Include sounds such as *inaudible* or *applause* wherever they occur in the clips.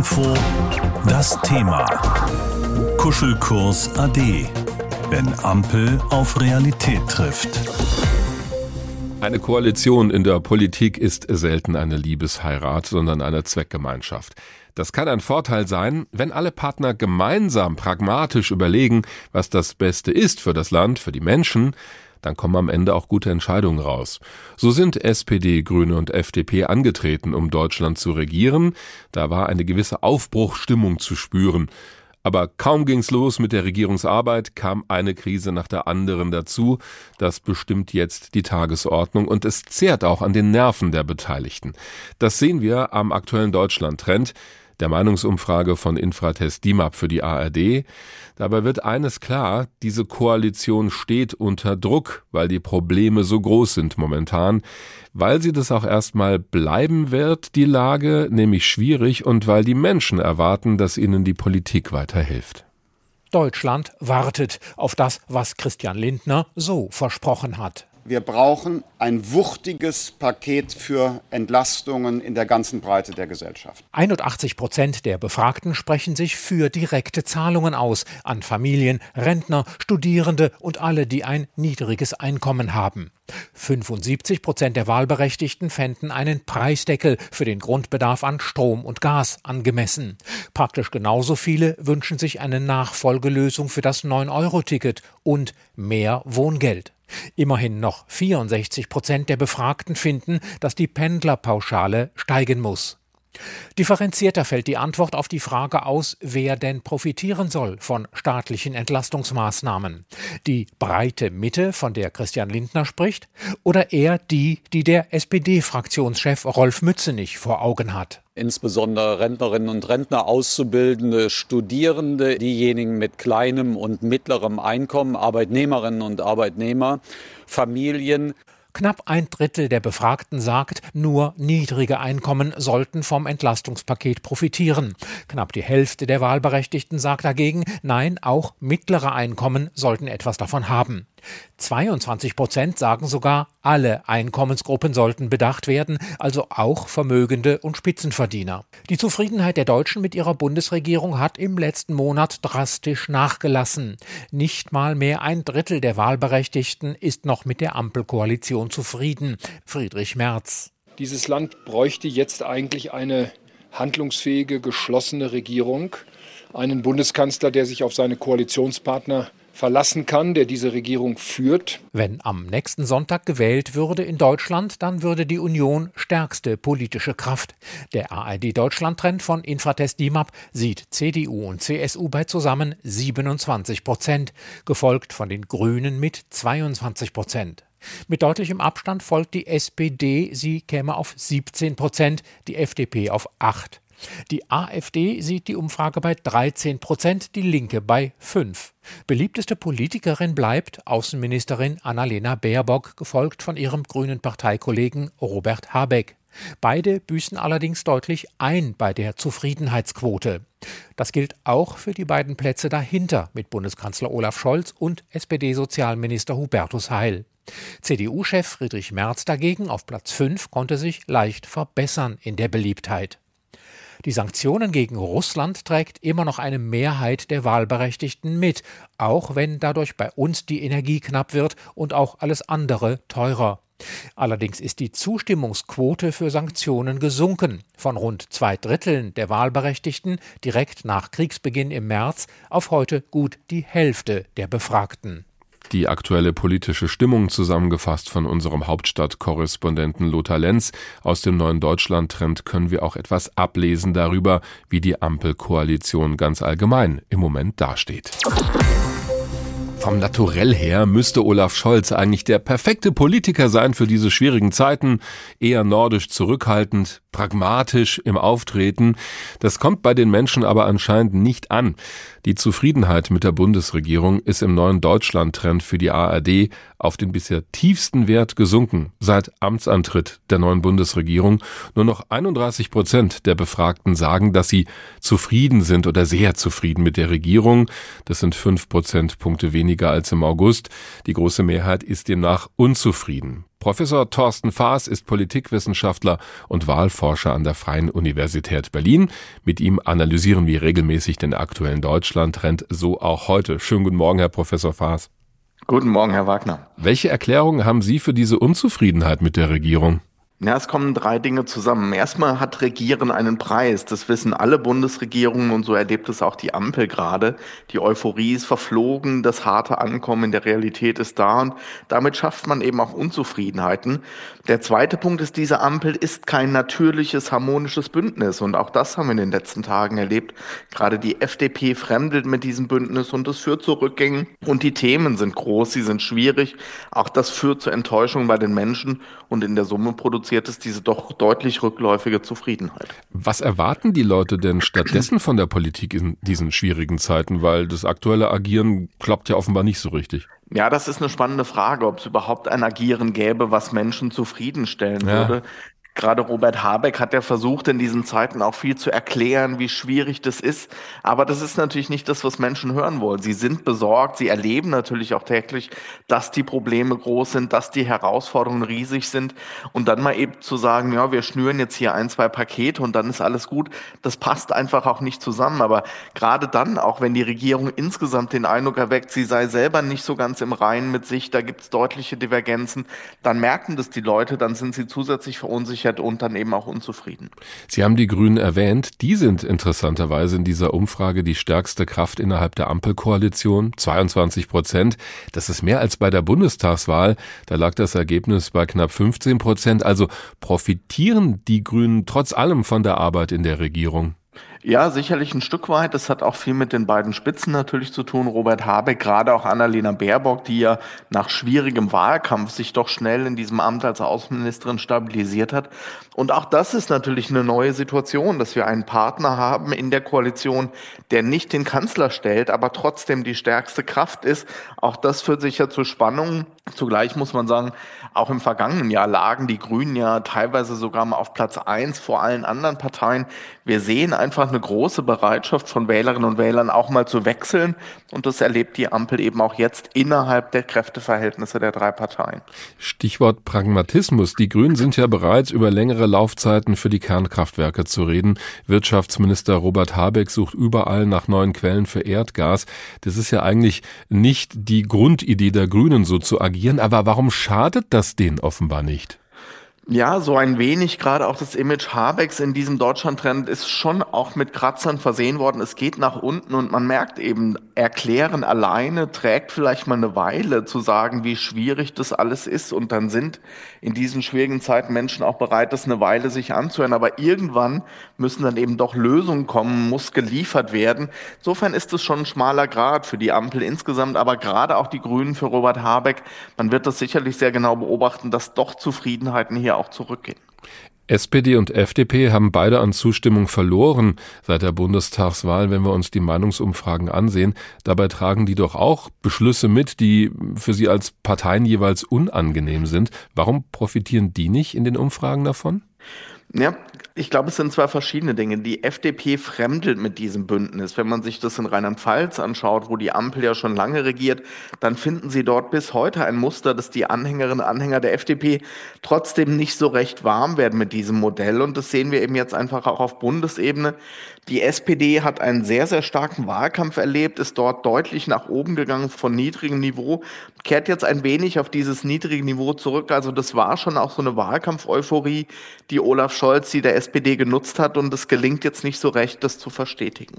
Info das Thema. Kuschelkurs AD. Wenn Ampel auf Realität trifft. Eine Koalition in der Politik ist selten eine Liebesheirat, sondern eine Zweckgemeinschaft. Das kann ein Vorteil sein, wenn alle Partner gemeinsam pragmatisch überlegen, was das Beste ist für das Land, für die Menschen, dann kommen am Ende auch gute Entscheidungen raus. So sind SPD, Grüne und FDP angetreten, um Deutschland zu regieren. Da war eine gewisse Aufbruchstimmung zu spüren. Aber kaum ging's los mit der Regierungsarbeit, kam eine Krise nach der anderen dazu. Das bestimmt jetzt die Tagesordnung und es zehrt auch an den Nerven der Beteiligten. Das sehen wir am aktuellen Deutschland-Trend der Meinungsumfrage von Infratest DIMAP für die ARD. Dabei wird eines klar, diese Koalition steht unter Druck, weil die Probleme so groß sind momentan, weil sie das auch erstmal bleiben wird, die Lage, nämlich schwierig und weil die Menschen erwarten, dass ihnen die Politik weiterhilft. Deutschland wartet auf das, was Christian Lindner so versprochen hat. Wir brauchen ein wuchtiges Paket für Entlastungen in der ganzen Breite der Gesellschaft. 81 Prozent der Befragten sprechen sich für direkte Zahlungen aus an Familien, Rentner, Studierende und alle, die ein niedriges Einkommen haben. 75 Prozent der Wahlberechtigten fänden einen Preisdeckel für den Grundbedarf an Strom und Gas angemessen. Praktisch genauso viele wünschen sich eine Nachfolgelösung für das 9-Euro-Ticket und mehr Wohngeld. Immerhin noch 64 Prozent der Befragten finden, dass die Pendlerpauschale steigen muss. Differenzierter fällt die Antwort auf die Frage aus, wer denn profitieren soll von staatlichen Entlastungsmaßnahmen. Die breite Mitte, von der Christian Lindner spricht, oder eher die, die der SPD-Fraktionschef Rolf Mützenich vor Augen hat insbesondere Rentnerinnen und Rentner, Auszubildende, Studierende, diejenigen mit kleinem und mittlerem Einkommen, Arbeitnehmerinnen und Arbeitnehmer, Familien. Knapp ein Drittel der Befragten sagt, nur niedrige Einkommen sollten vom Entlastungspaket profitieren. Knapp die Hälfte der Wahlberechtigten sagt dagegen, nein, auch mittlere Einkommen sollten etwas davon haben. 22 Prozent sagen sogar, alle Einkommensgruppen sollten bedacht werden, also auch Vermögende und Spitzenverdiener. Die Zufriedenheit der Deutschen mit ihrer Bundesregierung hat im letzten Monat drastisch nachgelassen. Nicht mal mehr ein Drittel der Wahlberechtigten ist noch mit der Ampelkoalition zufrieden. Friedrich Merz. Dieses Land bräuchte jetzt eigentlich eine handlungsfähige, geschlossene Regierung, einen Bundeskanzler, der sich auf seine Koalitionspartner verlassen kann, der diese Regierung führt. Wenn am nächsten Sonntag gewählt würde in Deutschland, dann würde die Union stärkste politische Kraft. Der ARD-Deutschland-Trend von Infratest DIMAP sieht CDU und CSU bei zusammen 27 Prozent, gefolgt von den Grünen mit 22 Prozent. Mit deutlichem Abstand folgt die SPD, sie käme auf 17 Prozent, die FDP auf 8. Die AfD sieht die Umfrage bei 13 Prozent, die Linke bei 5. Beliebteste Politikerin bleibt Außenministerin Annalena Baerbock, gefolgt von ihrem grünen Parteikollegen Robert Habeck. Beide büßen allerdings deutlich ein bei der Zufriedenheitsquote. Das gilt auch für die beiden Plätze dahinter mit Bundeskanzler Olaf Scholz und SPD-Sozialminister Hubertus Heil. CDU-Chef Friedrich Merz dagegen auf Platz 5 konnte sich leicht verbessern in der Beliebtheit. Die Sanktionen gegen Russland trägt immer noch eine Mehrheit der Wahlberechtigten mit, auch wenn dadurch bei uns die Energie knapp wird und auch alles andere teurer. Allerdings ist die Zustimmungsquote für Sanktionen gesunken von rund zwei Dritteln der Wahlberechtigten direkt nach Kriegsbeginn im März auf heute gut die Hälfte der Befragten die aktuelle politische Stimmung zusammengefasst von unserem Hauptstadtkorrespondenten Lothar Lenz. Aus dem neuen Deutschland-Trend können wir auch etwas ablesen darüber, wie die Ampelkoalition ganz allgemein im Moment dasteht. Vom Naturell her müsste Olaf Scholz eigentlich der perfekte Politiker sein für diese schwierigen Zeiten, eher nordisch zurückhaltend, pragmatisch im Auftreten. Das kommt bei den Menschen aber anscheinend nicht an. Die Zufriedenheit mit der Bundesregierung ist im neuen Deutschland-Trend für die ARD auf den bisher tiefsten Wert gesunken seit Amtsantritt der neuen Bundesregierung. Nur noch 31 Prozent der Befragten sagen, dass sie zufrieden sind oder sehr zufrieden mit der Regierung. Das sind fünf Prozentpunkte weniger als im August. Die große Mehrheit ist demnach unzufrieden. Professor Thorsten Faas ist Politikwissenschaftler und Wahlforscher an der Freien Universität Berlin. Mit ihm analysieren wir regelmäßig den aktuellen Deutschland-Trend, so auch heute. Schönen guten Morgen, Herr Professor Faas. Guten Morgen, Herr Wagner. Welche Erklärungen haben Sie für diese Unzufriedenheit mit der Regierung? Ja, es kommen drei Dinge zusammen. Erstmal hat Regieren einen Preis. Das wissen alle Bundesregierungen und so erlebt es auch die Ampel gerade. Die Euphorie ist verflogen, das harte Ankommen in der Realität ist da und damit schafft man eben auch Unzufriedenheiten. Der zweite Punkt ist, diese Ampel ist kein natürliches, harmonisches Bündnis und auch das haben wir in den letzten Tagen erlebt. Gerade die FDP fremdelt mit diesem Bündnis und es führt zu Rückgängen und die Themen sind groß, sie sind schwierig. Auch das führt zu Enttäuschung bei den Menschen und in der Summe produziert produziert es diese doch deutlich rückläufige Zufriedenheit. Was erwarten die Leute denn stattdessen von der Politik in diesen schwierigen Zeiten? Weil das aktuelle Agieren klappt ja offenbar nicht so richtig. Ja, das ist eine spannende Frage, ob es überhaupt ein Agieren gäbe, was Menschen zufriedenstellen ja. würde. Gerade Robert Habeck hat ja versucht, in diesen Zeiten auch viel zu erklären, wie schwierig das ist. Aber das ist natürlich nicht das, was Menschen hören wollen. Sie sind besorgt, sie erleben natürlich auch täglich, dass die Probleme groß sind, dass die Herausforderungen riesig sind. Und dann mal eben zu sagen, ja, wir schnüren jetzt hier ein, zwei Pakete und dann ist alles gut, das passt einfach auch nicht zusammen. Aber gerade dann, auch wenn die Regierung insgesamt den Eindruck erweckt, sie sei selber nicht so ganz im Reinen mit sich, da gibt es deutliche Divergenzen, dann merken das die Leute, dann sind sie zusätzlich verunsichert verunsichert und dann eben auch unzufrieden. Sie haben die Grünen erwähnt. Die sind interessanterweise in dieser Umfrage die stärkste Kraft innerhalb der Ampelkoalition. 22 Prozent. Das ist mehr als bei der Bundestagswahl. Da lag das Ergebnis bei knapp 15 Prozent. Also profitieren die Grünen trotz allem von der Arbeit in der Regierung? Ja, sicherlich ein Stück weit. Das hat auch viel mit den beiden Spitzen natürlich zu tun. Robert Habeck, gerade auch Annalena Baerbock, die ja nach schwierigem Wahlkampf sich doch schnell in diesem Amt als Außenministerin stabilisiert hat. Und auch das ist natürlich eine neue Situation, dass wir einen Partner haben in der Koalition, der nicht den Kanzler stellt, aber trotzdem die stärkste Kraft ist. Auch das führt sicher zu Spannungen. Zugleich muss man sagen, auch im vergangenen Jahr lagen die Grünen ja teilweise sogar mal auf Platz eins vor allen anderen Parteien. Wir sehen einfach eine große Bereitschaft von Wählerinnen und Wählern auch mal zu wechseln. Und das erlebt die Ampel eben auch jetzt innerhalb der Kräfteverhältnisse der drei Parteien. Stichwort Pragmatismus. Die Grünen sind ja bereits über längere Laufzeiten für die Kernkraftwerke zu reden. Wirtschaftsminister Robert Habeck sucht überall nach neuen Quellen für Erdgas. Das ist ja eigentlich nicht die Grundidee der Grünen, so zu agieren. Aber warum schadet das denen offenbar nicht? Ja, so ein wenig, gerade auch das Image Habecks in diesem Deutschland-Trend ist schon auch mit Kratzern versehen worden. Es geht nach unten und man merkt eben, erklären alleine trägt vielleicht mal eine Weile zu sagen, wie schwierig das alles ist. Und dann sind in diesen schwierigen Zeiten Menschen auch bereit, das eine Weile sich anzuhören. Aber irgendwann müssen dann eben doch Lösungen kommen, muss geliefert werden. Insofern ist es schon ein schmaler Grad für die Ampel insgesamt, aber gerade auch die Grünen für Robert Habeck. Man wird das sicherlich sehr genau beobachten, dass doch Zufriedenheiten hier auch zurückgehen. SPD und FDP haben beide an Zustimmung verloren seit der Bundestagswahl, wenn wir uns die Meinungsumfragen ansehen. Dabei tragen die doch auch Beschlüsse mit, die für sie als Parteien jeweils unangenehm sind. Warum profitieren die nicht in den Umfragen davon? Ja, ich glaube, es sind zwei verschiedene Dinge. Die FDP fremdelt mit diesem Bündnis. Wenn man sich das in Rheinland-Pfalz anschaut, wo die Ampel ja schon lange regiert, dann finden Sie dort bis heute ein Muster, dass die Anhängerinnen und Anhänger der FDP trotzdem nicht so recht warm werden mit diesem Modell. Und das sehen wir eben jetzt einfach auch auf Bundesebene. Die SPD hat einen sehr, sehr starken Wahlkampf erlebt, ist dort deutlich nach oben gegangen von niedrigem Niveau, kehrt jetzt ein wenig auf dieses niedrige Niveau zurück. Also das war schon auch so eine Wahlkampf-Euphorie, die Olaf Scholz, die der SPD genutzt hat und es gelingt jetzt nicht so recht, das zu verstetigen.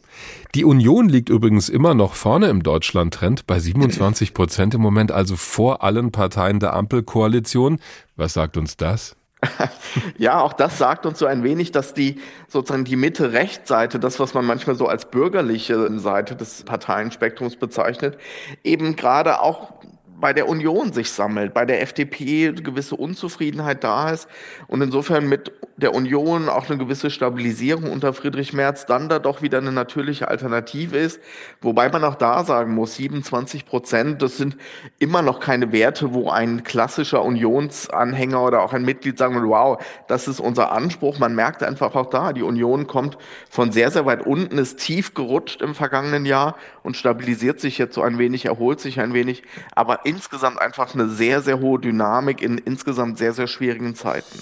Die Union liegt übrigens immer noch vorne im Deutschland-Trend bei 27 Prozent im Moment, also vor allen Parteien der Ampelkoalition. Was sagt uns das? *laughs* ja, auch das sagt uns so ein wenig, dass die sozusagen die Mitte-Recht-Seite, das, was man manchmal so als bürgerliche Seite des Parteienspektrums bezeichnet, eben gerade auch bei der Union sich sammelt, bei der FDP eine gewisse Unzufriedenheit da ist und insofern mit der Union auch eine gewisse Stabilisierung unter Friedrich Merz dann da doch wieder eine natürliche Alternative ist. Wobei man auch da sagen muss, 27 Prozent, das sind immer noch keine Werte, wo ein klassischer Unionsanhänger oder auch ein Mitglied sagen will, wow, das ist unser Anspruch. Man merkt einfach auch da, die Union kommt von sehr, sehr weit unten, ist tief gerutscht im vergangenen Jahr und stabilisiert sich jetzt so ein wenig, erholt sich ein wenig. Aber insgesamt einfach eine sehr, sehr hohe Dynamik in insgesamt sehr, sehr schwierigen Zeiten.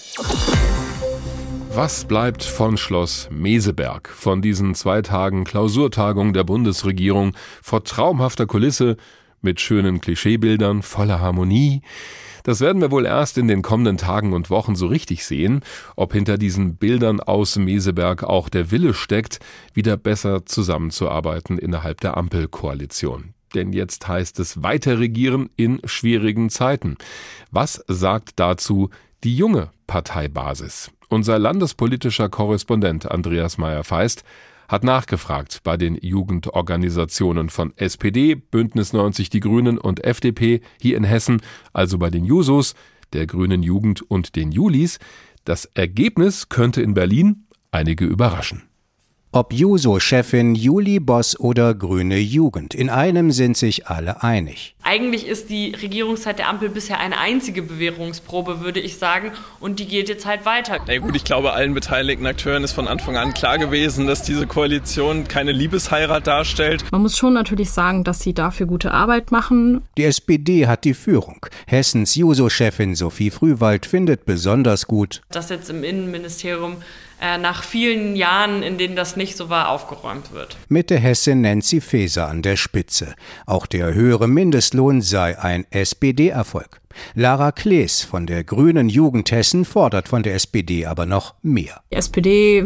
Was bleibt von Schloss Meseberg, von diesen zwei Tagen Klausurtagung der Bundesregierung vor traumhafter Kulisse mit schönen Klischeebildern voller Harmonie? Das werden wir wohl erst in den kommenden Tagen und Wochen so richtig sehen, ob hinter diesen Bildern aus Meseberg auch der Wille steckt, wieder besser zusammenzuarbeiten innerhalb der Ampelkoalition. Denn jetzt heißt es weiter regieren in schwierigen Zeiten. Was sagt dazu die junge Parteibasis? Unser landespolitischer Korrespondent Andreas Meyer-Feist hat nachgefragt bei den Jugendorganisationen von SPD, Bündnis 90 Die Grünen und FDP hier in Hessen, also bei den Jusos, der Grünen Jugend und den Julis. Das Ergebnis könnte in Berlin einige überraschen. Ob Juso-Chefin Juli Boss oder Grüne Jugend, in einem sind sich alle einig. Eigentlich ist die Regierungszeit der Ampel bisher eine einzige Bewährungsprobe, würde ich sagen, und die geht jetzt halt weiter. Na gut, ich glaube, allen beteiligten Akteuren ist von Anfang an klar gewesen, dass diese Koalition keine Liebesheirat darstellt. Man muss schon natürlich sagen, dass sie dafür gute Arbeit machen. Die SPD hat die Führung. Hessens Juso-Chefin Sophie Frühwald findet besonders gut, dass jetzt im Innenministerium nach vielen Jahren, in denen das nicht so war, aufgeräumt wird. Mitte Hessin Nancy Faeser an der Spitze. Auch der höhere Mindestlohn sei ein SPD-Erfolg. Lara Klees von der Grünen Jugend Hessen fordert von der SPD aber noch mehr. Die SPD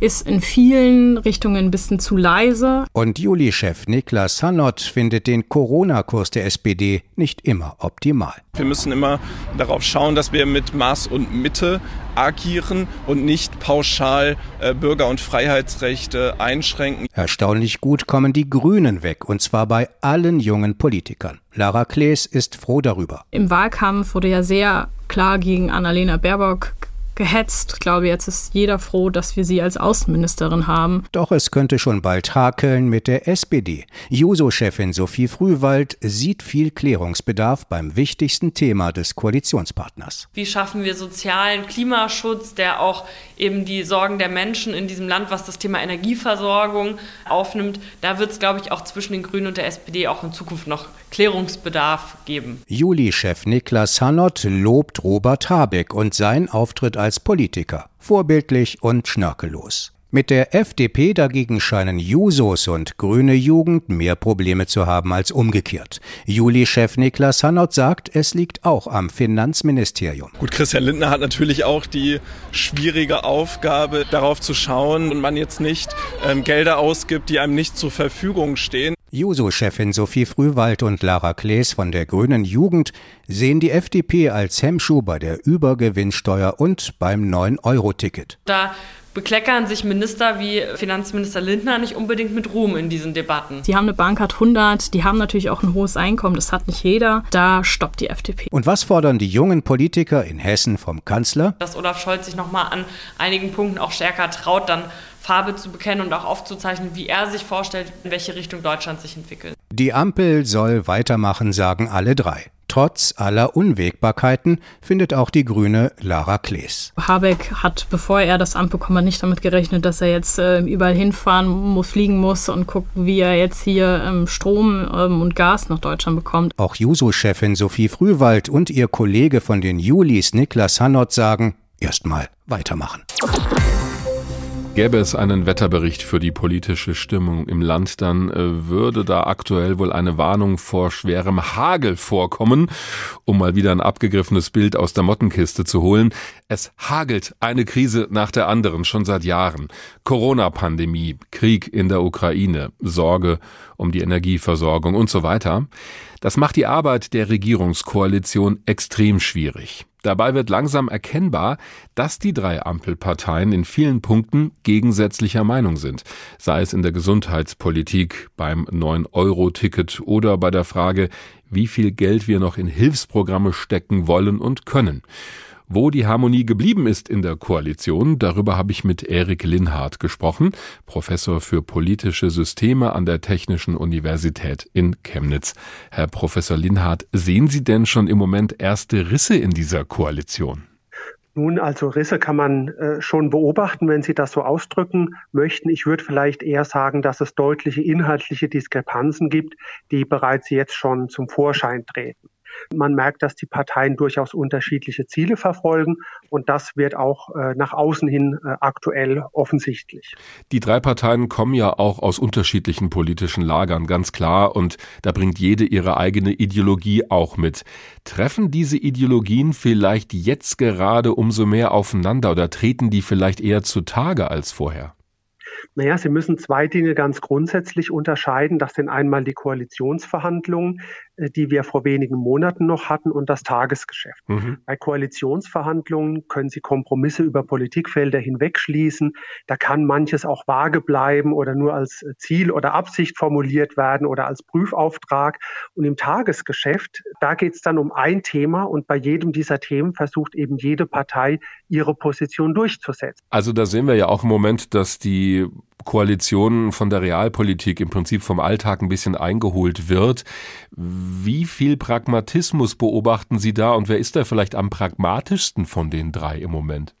ist in vielen Richtungen ein bisschen zu leise. Und Juli-Chef Niklas Hanott findet den Corona-Kurs der SPD nicht immer optimal. Wir müssen immer darauf schauen, dass wir mit Maß und Mitte agieren und nicht pauschal äh, Bürger- und Freiheitsrechte einschränken. Erstaunlich gut kommen die Grünen weg, und zwar bei allen jungen Politikern. Lara Klees ist froh darüber. Im Wahlkampf wurde ja sehr klar gegen Annalena Baerbock gehetzt. Ich glaube, jetzt ist jeder froh, dass wir sie als Außenministerin haben. Doch es könnte schon bald hakeln mit der SPD. Juso-Chefin Sophie Frühwald sieht viel Klärungsbedarf beim wichtigsten Thema des Koalitionspartners. Wie schaffen wir sozialen Klimaschutz, der auch eben die Sorgen der Menschen in diesem Land, was das Thema Energieversorgung aufnimmt? Da wird es, glaube ich, auch zwischen den Grünen und der SPD auch in Zukunft noch Klärungsbedarf geben. Juli-Chef Niklas Hanott lobt Robert Habeck und sein Auftritt als Politiker. Vorbildlich und schnörkellos. Mit der FDP dagegen scheinen Jusos und Grüne Jugend mehr Probleme zu haben als umgekehrt. Juli-Chef Niklas Hanott sagt, es liegt auch am Finanzministerium. Gut, Christian Lindner hat natürlich auch die schwierige Aufgabe, darauf zu schauen und man jetzt nicht ähm, Gelder ausgibt, die einem nicht zur Verfügung stehen. Juso-Chefin Sophie Frühwald und Lara Klees von der Grünen Jugend sehen die FDP als Hemmschuh bei der Übergewinnsteuer und beim 9-Euro-Ticket. Da bekleckern sich Minister wie Finanzminister Lindner nicht unbedingt mit Ruhm in diesen Debatten. Sie haben eine Bankcard 100, die haben natürlich auch ein hohes Einkommen, das hat nicht jeder. Da stoppt die FDP. Und was fordern die jungen Politiker in Hessen vom Kanzler? Dass Olaf Scholz sich nochmal an einigen Punkten auch stärker traut, dann Farbe zu bekennen und auch aufzuzeichnen, wie er sich vorstellt, in welche Richtung Deutschland sich entwickelt. Die Ampel soll weitermachen, sagen alle drei. Trotz aller Unwägbarkeiten findet auch die Grüne Lara Klees. Habeck hat, bevor er das Amt bekommen hat, nicht damit gerechnet, dass er jetzt äh, überall hinfahren muss, fliegen muss und guckt, wie er jetzt hier ähm, Strom ähm, und Gas nach Deutschland bekommt. Auch Juso-Chefin Sophie Frühwald und ihr Kollege von den Julis Niklas Hanott sagen, erstmal weitermachen. Gäbe es einen Wetterbericht für die politische Stimmung im Land, dann äh, würde da aktuell wohl eine Warnung vor schwerem Hagel vorkommen, um mal wieder ein abgegriffenes Bild aus der Mottenkiste zu holen. Es hagelt eine Krise nach der anderen schon seit Jahren. Corona-Pandemie, Krieg in der Ukraine, Sorge um die Energieversorgung und so weiter. Das macht die Arbeit der Regierungskoalition extrem schwierig. Dabei wird langsam erkennbar, dass die drei Ampelparteien in vielen Punkten gegensätzlicher Meinung sind, sei es in der Gesundheitspolitik, beim 9-Euro-Ticket oder bei der Frage, wie viel Geld wir noch in Hilfsprogramme stecken wollen und können. Wo die Harmonie geblieben ist in der Koalition, darüber habe ich mit Erik Linhardt gesprochen, Professor für politische Systeme an der Technischen Universität in Chemnitz. Herr Professor Linhardt, sehen Sie denn schon im Moment erste Risse in dieser Koalition? Nun, also Risse kann man äh, schon beobachten, wenn Sie das so ausdrücken möchten. Ich würde vielleicht eher sagen, dass es deutliche inhaltliche Diskrepanzen gibt, die bereits jetzt schon zum Vorschein treten. Man merkt, dass die Parteien durchaus unterschiedliche Ziele verfolgen und das wird auch äh, nach außen hin äh, aktuell offensichtlich. Die drei Parteien kommen ja auch aus unterschiedlichen politischen Lagern, ganz klar, und da bringt jede ihre eigene Ideologie auch mit. Treffen diese Ideologien vielleicht jetzt gerade umso mehr aufeinander oder treten die vielleicht eher zutage als vorher? Naja, Sie müssen zwei Dinge ganz grundsätzlich unterscheiden. Das sind einmal die Koalitionsverhandlungen, die wir vor wenigen Monaten noch hatten, und das Tagesgeschäft. Mhm. Bei Koalitionsverhandlungen können Sie Kompromisse über Politikfelder hinwegschließen. Da kann manches auch vage bleiben oder nur als Ziel oder Absicht formuliert werden oder als Prüfauftrag. Und im Tagesgeschäft, da geht es dann um ein Thema und bei jedem dieser Themen versucht eben jede Partei ihre Position durchzusetzen. Also da sehen wir ja auch im Moment, dass die Koalition von der Realpolitik im Prinzip vom Alltag ein bisschen eingeholt wird. Wie viel Pragmatismus beobachten Sie da und wer ist da vielleicht am pragmatischsten von den drei im Moment?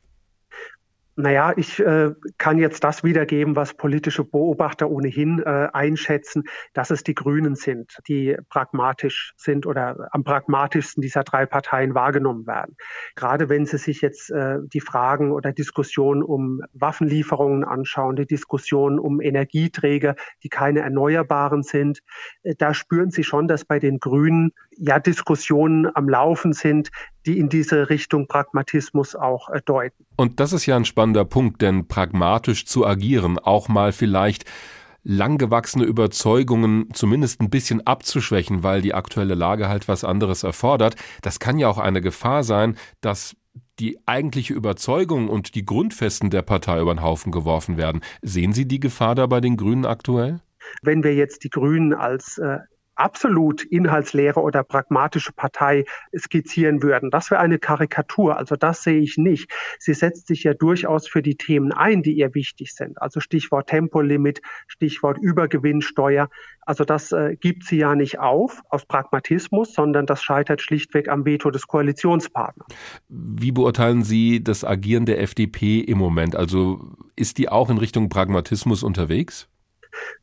Naja, ich äh, kann jetzt das wiedergeben, was politische Beobachter ohnehin äh, einschätzen, dass es die Grünen sind, die pragmatisch sind oder am pragmatischsten dieser drei Parteien wahrgenommen werden. Gerade wenn Sie sich jetzt äh, die Fragen oder Diskussionen um Waffenlieferungen anschauen, die Diskussionen um Energieträger, die keine erneuerbaren sind, äh, da spüren Sie schon, dass bei den Grünen ja Diskussionen am Laufen sind, die in diese Richtung Pragmatismus auch äh, deuten. Und das ist ja ein spannender Punkt, denn pragmatisch zu agieren, auch mal vielleicht langgewachsene Überzeugungen zumindest ein bisschen abzuschwächen, weil die aktuelle Lage halt was anderes erfordert. Das kann ja auch eine Gefahr sein, dass die eigentliche Überzeugung und die Grundfesten der Partei über den Haufen geworfen werden. Sehen Sie die Gefahr da bei den Grünen aktuell? Wenn wir jetzt die Grünen als äh, absolut inhaltsleere oder pragmatische Partei skizzieren würden. Das wäre eine Karikatur. Also das sehe ich nicht. Sie setzt sich ja durchaus für die Themen ein, die ihr wichtig sind. Also Stichwort Tempolimit, Stichwort Übergewinnsteuer. Also das äh, gibt sie ja nicht auf aus Pragmatismus, sondern das scheitert schlichtweg am Veto des Koalitionspartners. Wie beurteilen Sie das Agieren der FDP im Moment? Also ist die auch in Richtung Pragmatismus unterwegs?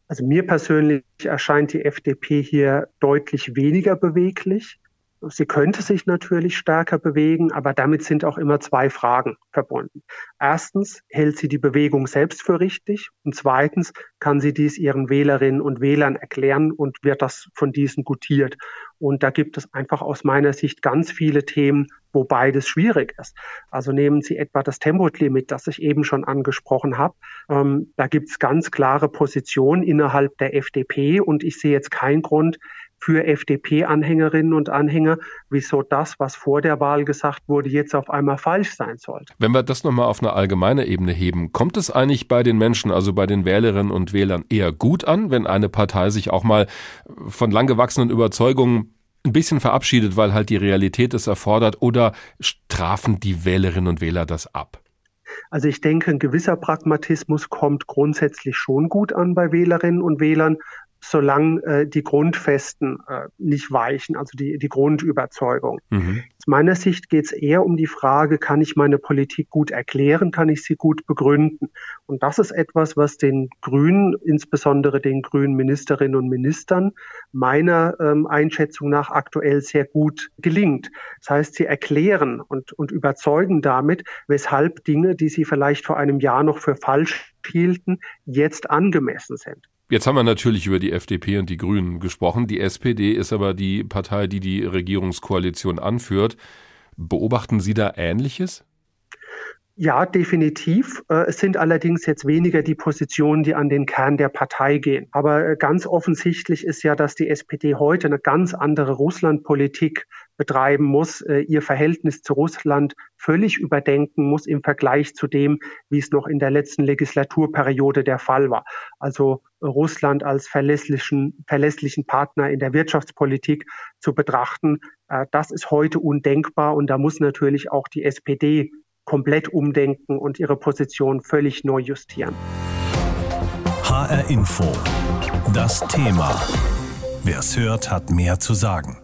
Also mir persönlich erscheint die FDP hier deutlich weniger beweglich. Sie könnte sich natürlich stärker bewegen, aber damit sind auch immer zwei Fragen verbunden. Erstens, hält sie die Bewegung selbst für richtig? Und zweitens, kann sie dies ihren Wählerinnen und Wählern erklären und wird das von diesen gutiert? Und da gibt es einfach aus meiner Sicht ganz viele Themen, wo beides schwierig ist. Also nehmen Sie etwa das Tempolimit, das ich eben schon angesprochen habe. Ähm, da gibt es ganz klare Positionen innerhalb der FDP und ich sehe jetzt keinen Grund, für FDP-Anhängerinnen und Anhänger, wieso das, was vor der Wahl gesagt wurde, jetzt auf einmal falsch sein sollte. Wenn wir das nochmal auf eine allgemeine Ebene heben, kommt es eigentlich bei den Menschen, also bei den Wählerinnen und Wählern eher gut an, wenn eine Partei sich auch mal von langgewachsenen Überzeugungen ein bisschen verabschiedet, weil halt die Realität es erfordert, oder strafen die Wählerinnen und Wähler das ab? Also ich denke, ein gewisser Pragmatismus kommt grundsätzlich schon gut an bei Wählerinnen und Wählern, solange äh, die Grundfesten äh, nicht weichen, also die, die Grundüberzeugung. Mhm. Aus meiner Sicht geht es eher um die Frage, kann ich meine Politik gut erklären, kann ich sie gut begründen? Und das ist etwas, was den Grünen, insbesondere den grünen Ministerinnen und Ministern, meiner ähm, Einschätzung nach aktuell sehr gut gelingt. Das heißt, sie erklären und, und überzeugen damit, weshalb Dinge, die sie vielleicht vor einem Jahr noch für falsch hielten, jetzt angemessen sind. Jetzt haben wir natürlich über die FDP und die Grünen gesprochen. Die SPD ist aber die Partei, die die Regierungskoalition anführt. Beobachten Sie da Ähnliches? Ja, definitiv. Äh, es sind allerdings jetzt weniger die Positionen, die an den Kern der Partei gehen. Aber äh, ganz offensichtlich ist ja, dass die SPD heute eine ganz andere Russlandpolitik betreiben muss, äh, ihr Verhältnis zu Russland völlig überdenken muss im Vergleich zu dem, wie es noch in der letzten Legislaturperiode der Fall war. Also Russland als verlässlichen, verlässlichen Partner in der Wirtschaftspolitik zu betrachten, das ist heute undenkbar und da muss natürlich auch die SPD komplett umdenken und ihre Position völlig neu justieren. HR Info. Das Thema. Wer es hört, hat mehr zu sagen.